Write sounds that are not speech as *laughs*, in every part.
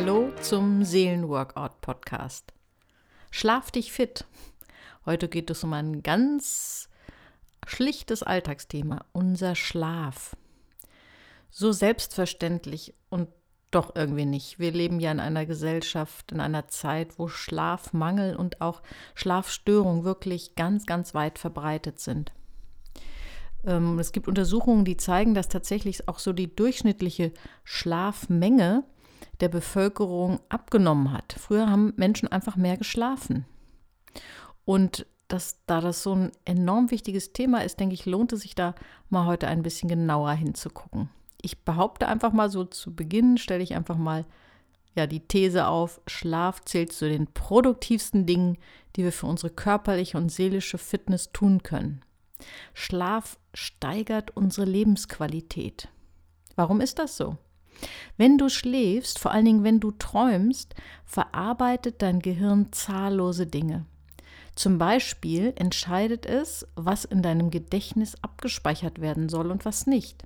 Hallo zum Seelenworkout-Podcast. Schlaf dich fit. Heute geht es um ein ganz schlichtes Alltagsthema, unser Schlaf. So selbstverständlich und doch irgendwie nicht. Wir leben ja in einer Gesellschaft, in einer Zeit, wo Schlafmangel und auch Schlafstörungen wirklich ganz, ganz weit verbreitet sind. Ähm, es gibt Untersuchungen, die zeigen, dass tatsächlich auch so die durchschnittliche Schlafmenge der Bevölkerung abgenommen hat. Früher haben Menschen einfach mehr geschlafen. Und dass, da das so ein enorm wichtiges Thema ist, denke ich, lohnt es sich da mal heute ein bisschen genauer hinzugucken. Ich behaupte einfach mal so zu Beginn, stelle ich einfach mal ja die These auf, Schlaf zählt zu den produktivsten Dingen, die wir für unsere körperliche und seelische Fitness tun können. Schlaf steigert unsere Lebensqualität. Warum ist das so? Wenn du schläfst, vor allen Dingen wenn du träumst, verarbeitet dein Gehirn zahllose Dinge. Zum Beispiel entscheidet es, was in deinem Gedächtnis abgespeichert werden soll und was nicht.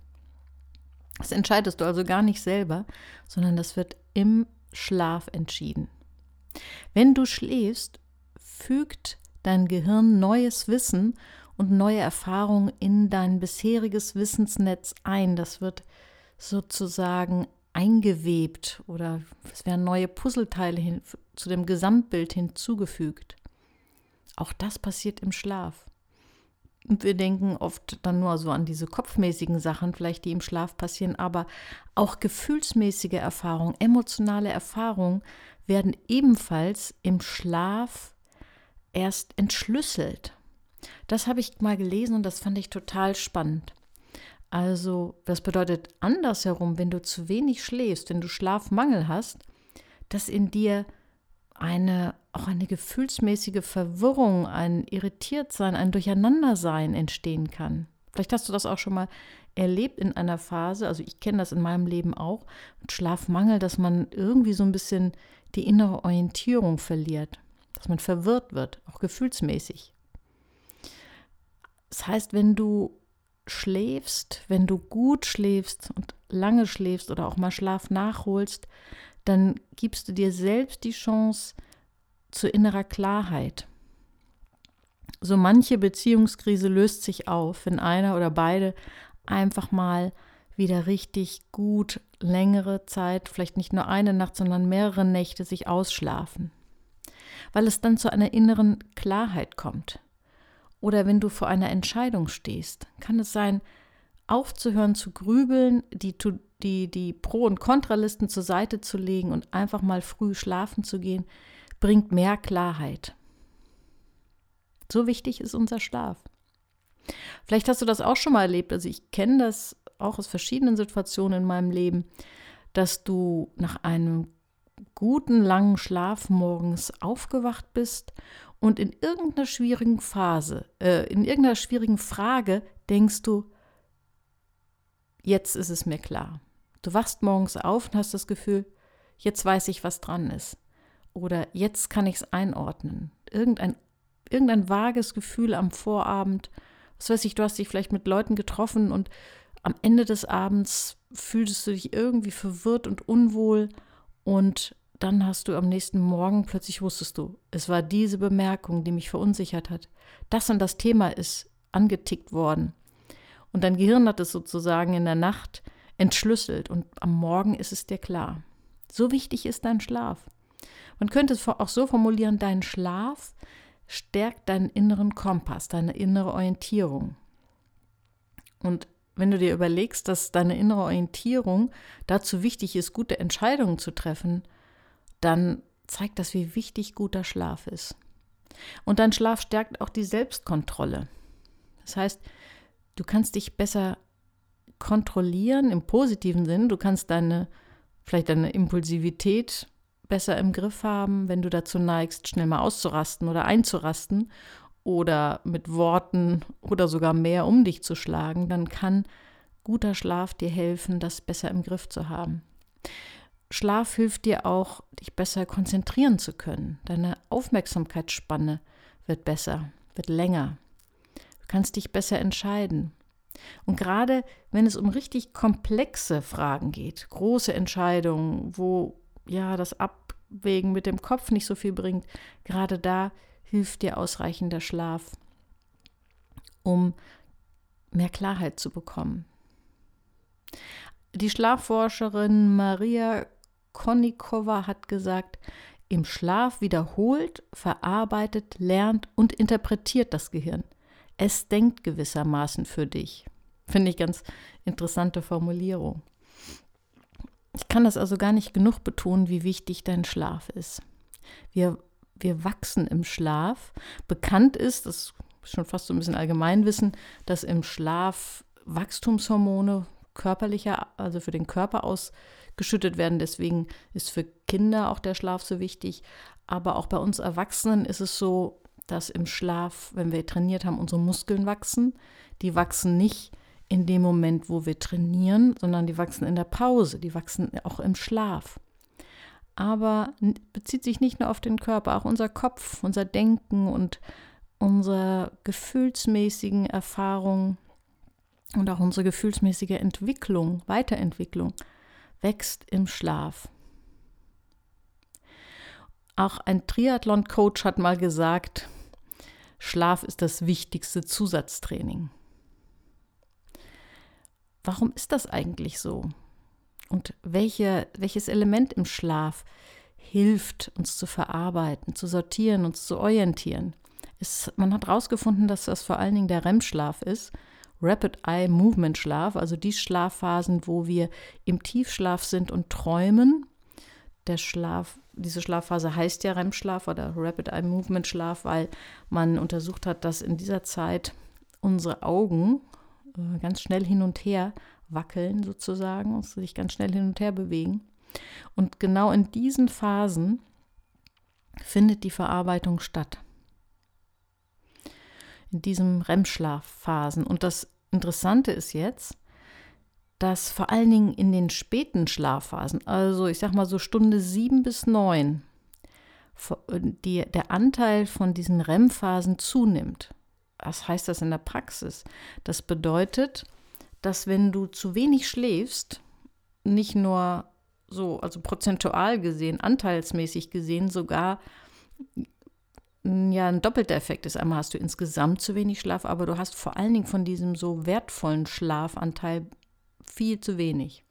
Das entscheidest du also gar nicht selber, sondern das wird im Schlaf entschieden. Wenn du schläfst, fügt dein Gehirn neues Wissen und neue Erfahrungen in dein bisheriges Wissensnetz ein. Das wird sozusagen eingewebt oder es werden neue Puzzleteile hin, zu dem Gesamtbild hinzugefügt. Auch das passiert im Schlaf. Und wir denken oft dann nur so an diese kopfmäßigen Sachen, vielleicht die im Schlaf passieren, aber auch gefühlsmäßige Erfahrungen, emotionale Erfahrungen werden ebenfalls im Schlaf erst entschlüsselt. Das habe ich mal gelesen und das fand ich total spannend. Also, das bedeutet andersherum, wenn du zu wenig schläfst, wenn du Schlafmangel hast, dass in dir eine auch eine gefühlsmäßige Verwirrung, ein Irritiertsein, ein Durcheinandersein entstehen kann. Vielleicht hast du das auch schon mal erlebt in einer Phase, also ich kenne das in meinem Leben auch, mit Schlafmangel, dass man irgendwie so ein bisschen die innere Orientierung verliert, dass man verwirrt wird, auch gefühlsmäßig. Das heißt, wenn du schläfst, wenn du gut schläfst und lange schläfst oder auch mal Schlaf nachholst, dann gibst du dir selbst die Chance zu innerer Klarheit. So manche Beziehungskrise löst sich auf, wenn einer oder beide einfach mal wieder richtig gut längere Zeit, vielleicht nicht nur eine Nacht, sondern mehrere Nächte sich ausschlafen. Weil es dann zu einer inneren Klarheit kommt. Oder wenn du vor einer Entscheidung stehst, kann es sein, aufzuhören zu grübeln, die, die, die Pro- und Kontralisten zur Seite zu legen und einfach mal früh schlafen zu gehen, bringt mehr Klarheit. So wichtig ist unser Schlaf. Vielleicht hast du das auch schon mal erlebt. Also ich kenne das auch aus verschiedenen Situationen in meinem Leben, dass du nach einem guten langen Schlaf morgens aufgewacht bist und in irgendeiner schwierigen Phase, äh, in irgendeiner schwierigen Frage denkst du, jetzt ist es mir klar. Du wachst morgens auf und hast das Gefühl, jetzt weiß ich, was dran ist. Oder jetzt kann ich es einordnen. Irgendein, irgendein vages Gefühl am Vorabend. Was weiß ich, du hast dich vielleicht mit Leuten getroffen und am Ende des Abends fühltest du dich irgendwie verwirrt und unwohl und dann hast du am nächsten Morgen plötzlich wusstest du, es war diese Bemerkung, die mich verunsichert hat. Das und das Thema ist angetickt worden. Und dein Gehirn hat es sozusagen in der Nacht entschlüsselt und am Morgen ist es dir klar. So wichtig ist dein Schlaf. Man könnte es auch so formulieren, dein Schlaf stärkt deinen inneren Kompass, deine innere Orientierung. Und wenn du dir überlegst, dass deine innere Orientierung dazu wichtig ist, gute Entscheidungen zu treffen, dann zeigt das, wie wichtig guter Schlaf ist. Und dein Schlaf stärkt auch die Selbstkontrolle. Das heißt, du kannst dich besser kontrollieren im positiven Sinn. Du kannst deine, vielleicht deine Impulsivität besser im Griff haben, wenn du dazu neigst, schnell mal auszurasten oder einzurasten oder mit Worten oder sogar mehr um dich zu schlagen, dann kann guter Schlaf dir helfen, das besser im Griff zu haben. Schlaf hilft dir auch, dich besser konzentrieren zu können. Deine Aufmerksamkeitsspanne wird besser, wird länger. Du kannst dich besser entscheiden. Und gerade wenn es um richtig komplexe Fragen geht, große Entscheidungen, wo ja, das Abwägen mit dem Kopf nicht so viel bringt, gerade da hilft dir ausreichender Schlaf, um mehr Klarheit zu bekommen. Die Schlafforscherin Maria Konnikova hat gesagt, im Schlaf wiederholt, verarbeitet, lernt und interpretiert das Gehirn. Es denkt gewissermaßen für dich. Finde ich ganz interessante Formulierung. Ich kann das also gar nicht genug betonen, wie wichtig dein Schlaf ist. Wir, wir wachsen im Schlaf. Bekannt ist, das ist schon fast so ein bisschen Allgemeinwissen, dass im Schlaf Wachstumshormone körperlicher, also für den Körper ausgeschüttet werden. Deswegen ist für Kinder auch der Schlaf so wichtig. Aber auch bei uns Erwachsenen ist es so, dass im Schlaf, wenn wir trainiert haben, unsere Muskeln wachsen. Die wachsen nicht in dem Moment, wo wir trainieren, sondern die wachsen in der Pause, die wachsen auch im Schlaf. Aber bezieht sich nicht nur auf den Körper, auch unser Kopf, unser Denken und unsere gefühlsmäßigen Erfahrungen und auch unsere gefühlsmäßige Entwicklung, Weiterentwicklung wächst im Schlaf. Auch ein Triathlon-Coach hat mal gesagt, Schlaf ist das wichtigste Zusatztraining. Warum ist das eigentlich so? Und welche, welches Element im Schlaf hilft, uns zu verarbeiten, zu sortieren, uns zu orientieren? Es, man hat herausgefunden, dass das vor allen Dingen der REM-Schlaf ist, Rapid Eye Movement Schlaf, also die Schlafphasen, wo wir im Tiefschlaf sind und träumen. Der Schlaf, diese Schlafphase heißt ja REM-Schlaf oder Rapid Eye Movement Schlaf, weil man untersucht hat, dass in dieser Zeit unsere Augen äh, ganz schnell hin und her wackeln sozusagen, sich ganz schnell hin und her bewegen. Und genau in diesen Phasen findet die Verarbeitung statt. In diesen REM-Schlafphasen. Und das Interessante ist jetzt, dass vor allen Dingen in den späten Schlafphasen, also ich sag mal so Stunde sieben bis neun, die, der Anteil von diesen REM-Phasen zunimmt was heißt das in der Praxis? Das bedeutet, dass wenn du zu wenig schläfst, nicht nur so, also prozentual gesehen, anteilsmäßig gesehen, sogar ja ein doppelter Effekt ist. Einmal hast du insgesamt zu wenig Schlaf, aber du hast vor allen Dingen von diesem so wertvollen Schlafanteil viel zu wenig.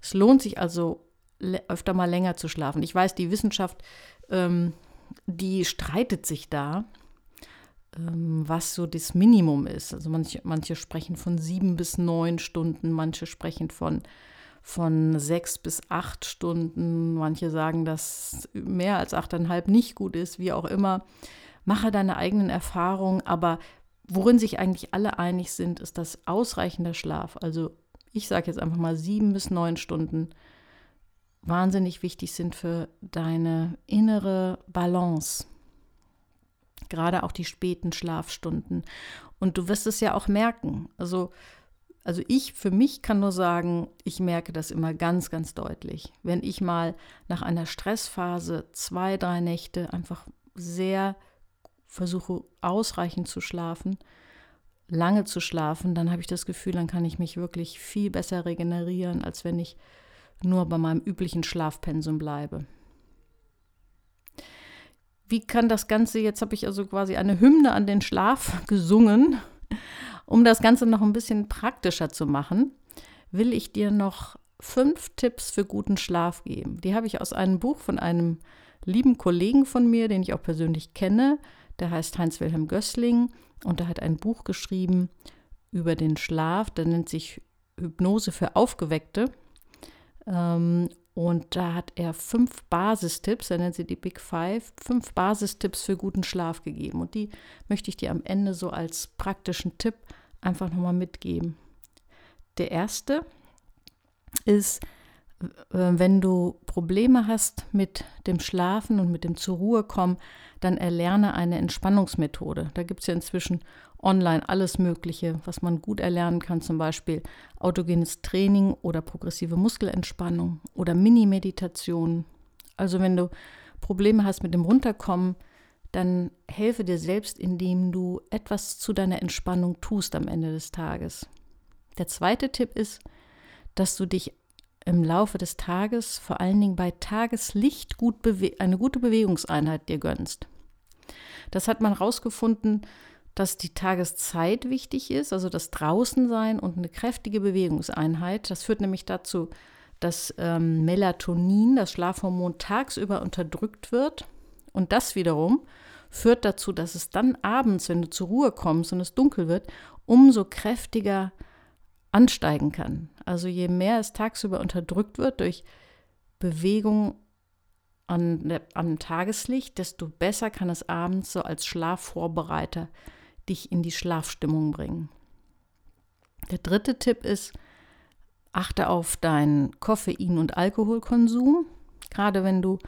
Es lohnt sich also öfter mal länger zu schlafen. Ich weiß, die Wissenschaft, ähm, die streitet sich da. Ähm, was so das Minimum ist. Also manche, manche sprechen von sieben bis neun Stunden, manche sprechen von, von sechs bis acht Stunden, manche sagen, dass mehr als achteinhalb nicht gut ist, wie auch immer. Mache deine eigenen Erfahrungen, aber worin sich eigentlich alle einig sind, ist, dass ausreichender Schlaf, also ich sage jetzt einfach mal sieben bis neun Stunden, wahnsinnig wichtig sind für deine innere Balance gerade auch die späten Schlafstunden. Und du wirst es ja auch merken. Also, also ich für mich kann nur sagen, ich merke das immer ganz, ganz deutlich. Wenn ich mal nach einer Stressphase zwei, drei Nächte einfach sehr versuche, ausreichend zu schlafen, lange zu schlafen, dann habe ich das Gefühl, dann kann ich mich wirklich viel besser regenerieren, als wenn ich nur bei meinem üblichen Schlafpensum bleibe wie kann das Ganze, jetzt habe ich also quasi eine Hymne an den Schlaf *laughs* gesungen, um das Ganze noch ein bisschen praktischer zu machen, will ich dir noch fünf Tipps für guten Schlaf geben. Die habe ich aus einem Buch von einem lieben Kollegen von mir, den ich auch persönlich kenne. Der heißt Heinz-Wilhelm Gößling und der hat ein Buch geschrieben über den Schlaf. Der nennt sich Hypnose für Aufgeweckte. Und da hat er fünf Basistipps, er nennt sie die Big Five, fünf Basistipps für guten Schlaf gegeben. Und die möchte ich dir am Ende so als praktischen Tipp einfach nochmal mitgeben. Der erste ist, wenn du Probleme hast mit dem Schlafen und mit dem zur Ruhe kommen, dann erlerne eine Entspannungsmethode. Da gibt es ja inzwischen online alles Mögliche, was man gut erlernen kann, zum Beispiel autogenes Training oder progressive Muskelentspannung oder Mini-Meditation. Also wenn du Probleme hast mit dem Runterkommen, dann helfe dir selbst, indem du etwas zu deiner Entspannung tust am Ende des Tages. Der zweite Tipp ist, dass du dich im Laufe des Tages, vor allen Dingen bei Tageslicht, gut eine gute Bewegungseinheit dir gönnst. Das hat man herausgefunden, dass die Tageszeit wichtig ist, also das Draußensein und eine kräftige Bewegungseinheit. Das führt nämlich dazu, dass ähm, Melatonin, das Schlafhormon, tagsüber unterdrückt wird. Und das wiederum führt dazu, dass es dann abends, wenn du zur Ruhe kommst und es dunkel wird, umso kräftiger ansteigen kann. Also je mehr es tagsüber unterdrückt wird durch Bewegung an, am Tageslicht, desto besser kann es abends so als Schlafvorbereiter dich in die Schlafstimmung bringen. Der dritte Tipp ist, achte auf deinen Koffein- und Alkoholkonsum. Gerade wenn du,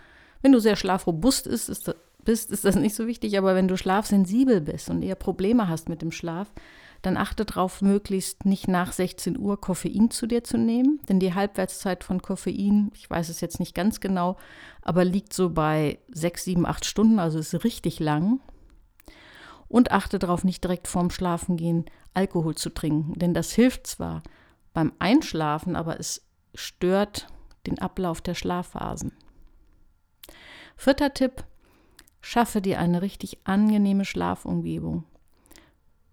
wenn du sehr schlafrobust ist, ist das, bist, ist das nicht so wichtig, aber wenn du schlafsensibel bist und eher Probleme hast mit dem Schlaf, dann achte darauf, möglichst nicht nach 16 Uhr Koffein zu dir zu nehmen, denn die Halbwertszeit von Koffein, ich weiß es jetzt nicht ganz genau, aber liegt so bei 6, 7, 8 Stunden, also ist richtig lang. Und achte darauf, nicht direkt vorm Schlafengehen Alkohol zu trinken, denn das hilft zwar beim Einschlafen, aber es stört den Ablauf der Schlafphasen. Vierter Tipp, schaffe dir eine richtig angenehme Schlafumgebung.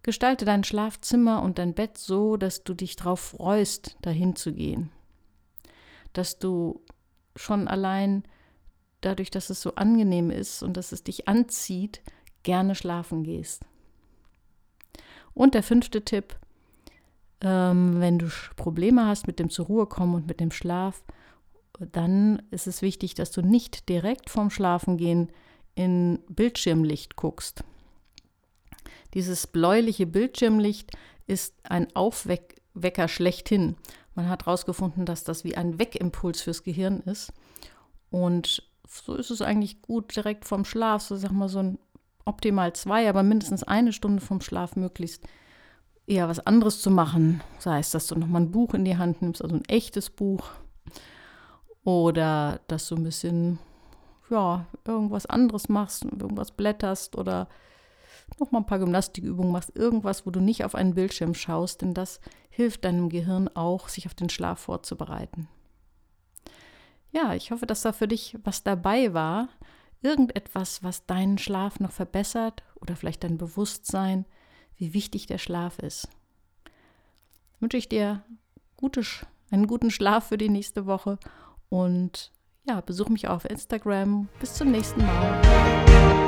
Gestalte dein Schlafzimmer und dein Bett so, dass du dich darauf freust, dahin zu gehen. Dass du schon allein dadurch, dass es so angenehm ist und dass es dich anzieht, gerne schlafen gehst. Und der fünfte Tipp, ähm, wenn du Probleme hast mit dem zur Ruhe kommen und mit dem Schlaf, dann ist es wichtig, dass du nicht direkt vorm Schlafengehen in Bildschirmlicht guckst. Dieses bläuliche Bildschirmlicht ist ein Aufwecker schlechthin. Man hat herausgefunden, dass das wie ein Weckimpuls fürs Gehirn ist. Und so ist es eigentlich gut, direkt vom Schlaf, so sag mal so ein optimal zwei, aber mindestens eine Stunde vom Schlaf möglichst eher was anderes zu machen. Sei es, dass du nochmal ein Buch in die Hand nimmst, also ein echtes Buch. Oder dass du ein bisschen, ja, irgendwas anderes machst, irgendwas blätterst oder noch mal ein paar Gymnastikübungen machst, irgendwas, wo du nicht auf einen Bildschirm schaust, denn das hilft deinem Gehirn auch, sich auf den Schlaf vorzubereiten. Ja, ich hoffe, dass da für dich was dabei war, irgendetwas, was deinen Schlaf noch verbessert oder vielleicht dein Bewusstsein, wie wichtig der Schlaf ist. Wünsche ich dir gute, einen guten Schlaf für die nächste Woche und ja, besuch mich auf Instagram. Bis zum nächsten Mal.